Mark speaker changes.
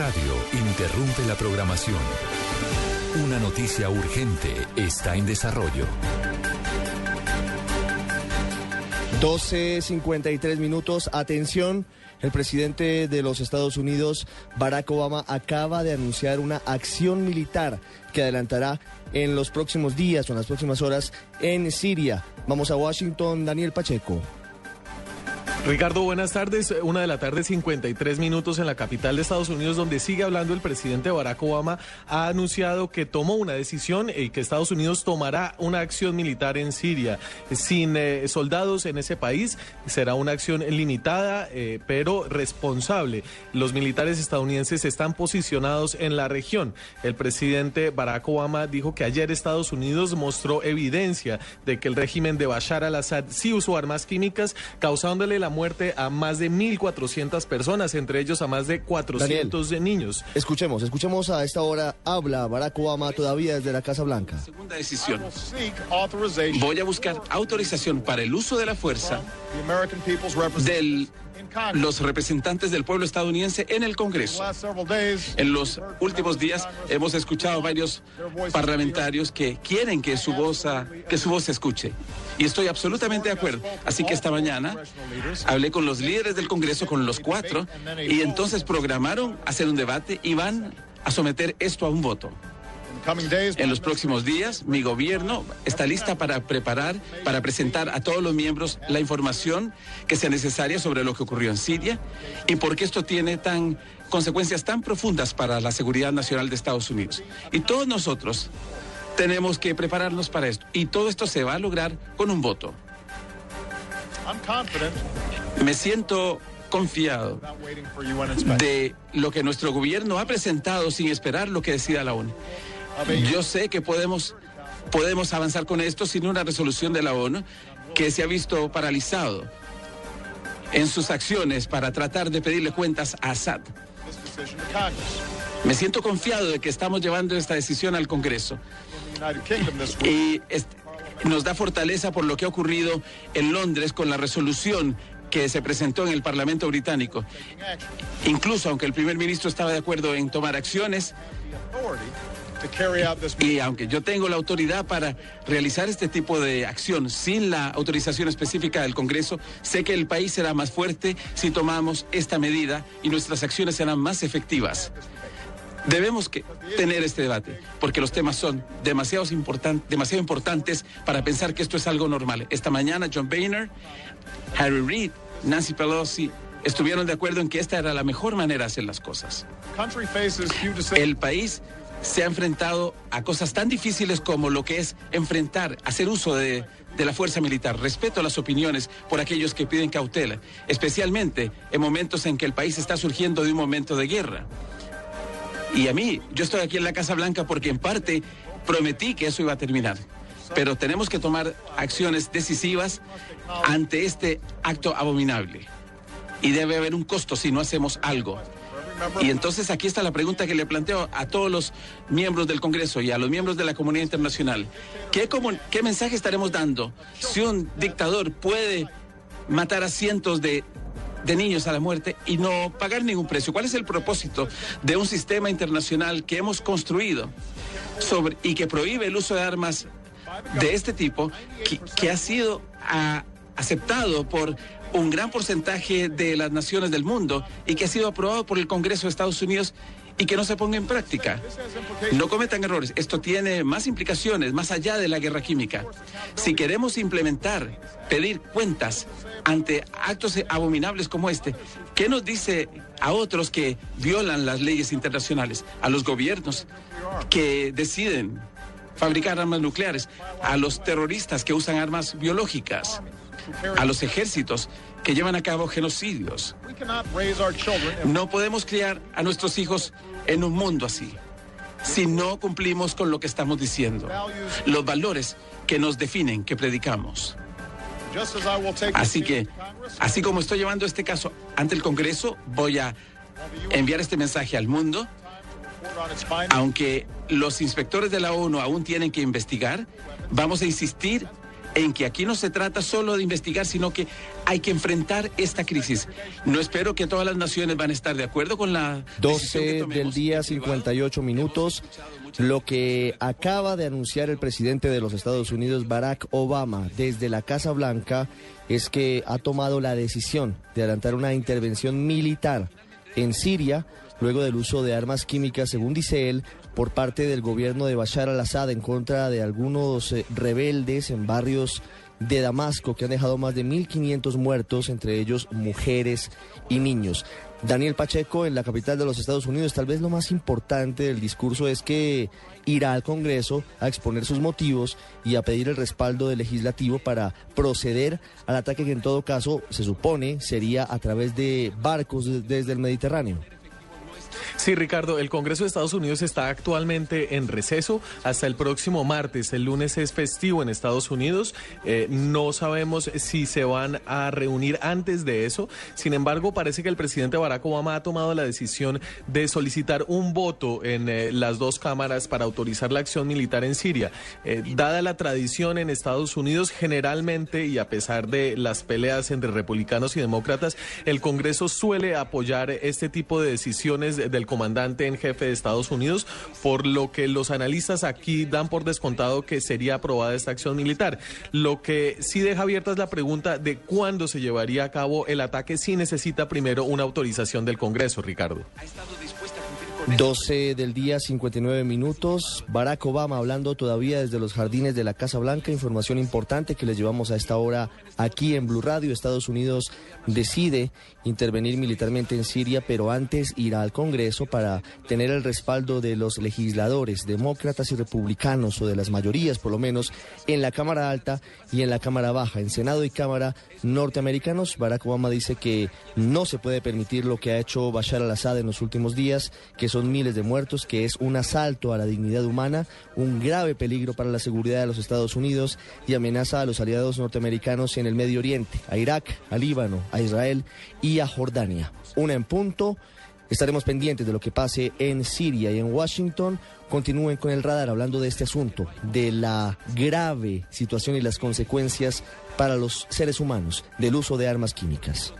Speaker 1: Radio interrumpe la programación. Una noticia urgente está en desarrollo.
Speaker 2: 12.53 minutos. Atención, el presidente de los Estados Unidos, Barack Obama, acaba de anunciar una acción militar que adelantará en los próximos días o en las próximas horas en Siria. Vamos a Washington, Daniel Pacheco.
Speaker 3: Ricardo, buenas tardes. Una de la tarde, 53 minutos en la capital de Estados Unidos, donde sigue hablando el presidente Barack Obama. Ha anunciado que tomó una decisión y que Estados Unidos tomará una acción militar en Siria. Sin eh, soldados en ese país, será una acción limitada, eh, pero responsable. Los militares estadounidenses están posicionados en la región. El presidente Barack Obama dijo que ayer Estados Unidos mostró evidencia de que el régimen de Bashar al-Assad sí usó armas químicas, causándole la muerte a más de 1.400 personas, entre ellos a más de 400 de niños.
Speaker 2: Escuchemos, escuchemos a esta hora, habla Barack Obama todavía desde la Casa Blanca.
Speaker 4: Segunda decisión. Voy a buscar autorización para el uso de la fuerza de los representantes del pueblo estadounidense en el Congreso. En los últimos días hemos escuchado varios parlamentarios que quieren que su voz, que su voz se escuche. Y estoy absolutamente de acuerdo. Así que esta mañana hablé con los líderes del Congreso, con los cuatro, y entonces programaron hacer un debate y van a someter esto a un voto. En los próximos días, mi gobierno está lista para preparar, para presentar a todos los miembros la información que sea necesaria sobre lo que ocurrió en Siria y por qué esto tiene tan consecuencias tan profundas para la seguridad nacional de Estados Unidos. Y todos nosotros tenemos que prepararnos para esto. Y todo esto se va a lograr con un voto. Me siento confiado de lo que nuestro gobierno ha presentado sin esperar lo que decida la ONU. Yo sé que podemos, podemos avanzar con esto sin una resolución de la ONU que se ha visto paralizado en sus acciones para tratar de pedirle cuentas a Assad. Me siento confiado de que estamos llevando esta decisión al Congreso. Y nos da fortaleza por lo que ha ocurrido en Londres con la resolución que se presentó en el Parlamento británico. Incluso aunque el primer ministro estaba de acuerdo en tomar acciones, y aunque yo tengo la autoridad para realizar este tipo de acción sin la autorización específica del Congreso, sé que el país será más fuerte si tomamos esta medida y nuestras acciones serán más efectivas. Debemos que tener este debate, porque los temas son demasiado, demasiado importantes para pensar que esto es algo normal. Esta mañana John Boehner, Harry Reid, Nancy Pelosi estuvieron de acuerdo en que esta era la mejor manera de hacer las cosas. El país se ha enfrentado a cosas tan difíciles como lo que es enfrentar, hacer uso de, la fuerza militar. Respeto las opiniones por aquellos que piden cautela, especialmente en momentos en que el país está surgiendo de un momento de guerra. Y a mí, yo estoy aquí en la Casa Blanca porque en parte prometí que eso iba a terminar. Pero tenemos que tomar acciones decisivas ante este acto abominable. Y debe haber un costo si no hacemos algo. Y entonces aquí está la pregunta que le planteo a todos los miembros del Congreso y a los miembros de la comunidad internacional. ¿Qué, qué mensaje estaremos dando si un dictador puede matar a cientos de, de niños a la muerte y no pagar ningún precio? ¿Cuál es el propósito de un sistema internacional que hemos construido sobre, y que prohíbe el uso de armas de este tipo, que, ha sido aceptado por un gran porcentaje de las naciones del mundo y que ha sido aprobado por el Congreso de Estados Unidos y que no se ponga en práctica. No cometan errores. Esto tiene más implicaciones más allá de la guerra química. Si queremos implementar, pedir cuentas ante actos abominables como este, ¿qué nos dice a otros que violan las leyes internacionales? A los gobiernos que deciden fabricar armas nucleares, a los terroristas que usan armas biológicas a los ejércitos que llevan a cabo genocidios. No podemos criar a nuestros hijos en un mundo así si no cumplimos con lo que estamos diciendo, los valores que nos definen, que predicamos. Así que, así como estoy llevando este caso ante el Congreso, voy a enviar este mensaje al mundo. Aunque los inspectores de la ONU aún tienen que investigar, vamos a insistir en que aquí no se trata solo de investigar, sino que hay que enfrentar esta crisis. No espero que todas las naciones van a estar de acuerdo con la...
Speaker 2: 12 del día, 58 minutos. Lo que acaba de anunciar el presidente de los Estados Unidos, Barack Obama, desde la Casa Blanca, es que ha tomado la decisión de adelantar una intervención militar en Siria luego del uso de armas químicas, según dice él, por parte del gobierno de Bashar al-Assad en contra de algunos eh, rebeldes en barrios de Damasco que han dejado más de 1.500 muertos, entre ellos mujeres y niños. Daniel Pacheco, en la capital de los Estados Unidos, tal vez lo más importante del discurso es que irá al Congreso a exponer sus motivos y a pedir el respaldo del legislativo para proceder al ataque que en todo caso se supone sería a través de barcos desde el Mediterráneo.
Speaker 3: Sí, Ricardo, el Congreso de Estados Unidos está actualmente en receso hasta el próximo martes. El lunes es festivo en Estados Unidos. Eh, no sabemos si se van a reunir antes de eso. Sin embargo, parece que el presidente Barack Obama ha tomado la decisión de solicitar un voto en eh, las dos cámaras para autorizar la acción militar en Siria. Eh, dada la tradición en Estados Unidos, generalmente y a pesar de las peleas entre republicanos y demócratas, el Congreso suele apoyar este tipo de decisiones del comandante en jefe de Estados Unidos, por lo que los analistas aquí dan por descontado que sería aprobada esta acción militar. Lo que sí deja abierta es la pregunta de cuándo se llevaría a cabo el ataque si necesita primero una autorización del Congreso, Ricardo.
Speaker 2: 12 del día, 59 minutos. Barack Obama hablando todavía desde los jardines de la Casa Blanca. Información importante que les llevamos a esta hora aquí en Blue Radio. Estados Unidos decide intervenir militarmente en Siria, pero antes irá al Congreso para tener el respaldo de los legisladores, demócratas y republicanos, o de las mayorías por lo menos, en la Cámara Alta y en la Cámara Baja, en Senado y Cámara norteamericanos. Barack Obama dice que no se puede permitir lo que ha hecho Bashar al-Assad en los últimos días, que miles de muertos, que es un asalto a la dignidad humana, un grave peligro para la seguridad de los Estados Unidos y amenaza a los aliados norteamericanos en el Medio Oriente, a Irak, a Líbano, a Israel y a Jordania. Una en punto. Estaremos pendientes de lo que pase en Siria y en Washington. Continúen con el radar hablando de este asunto, de la grave situación y las consecuencias para los seres humanos del uso de armas químicas.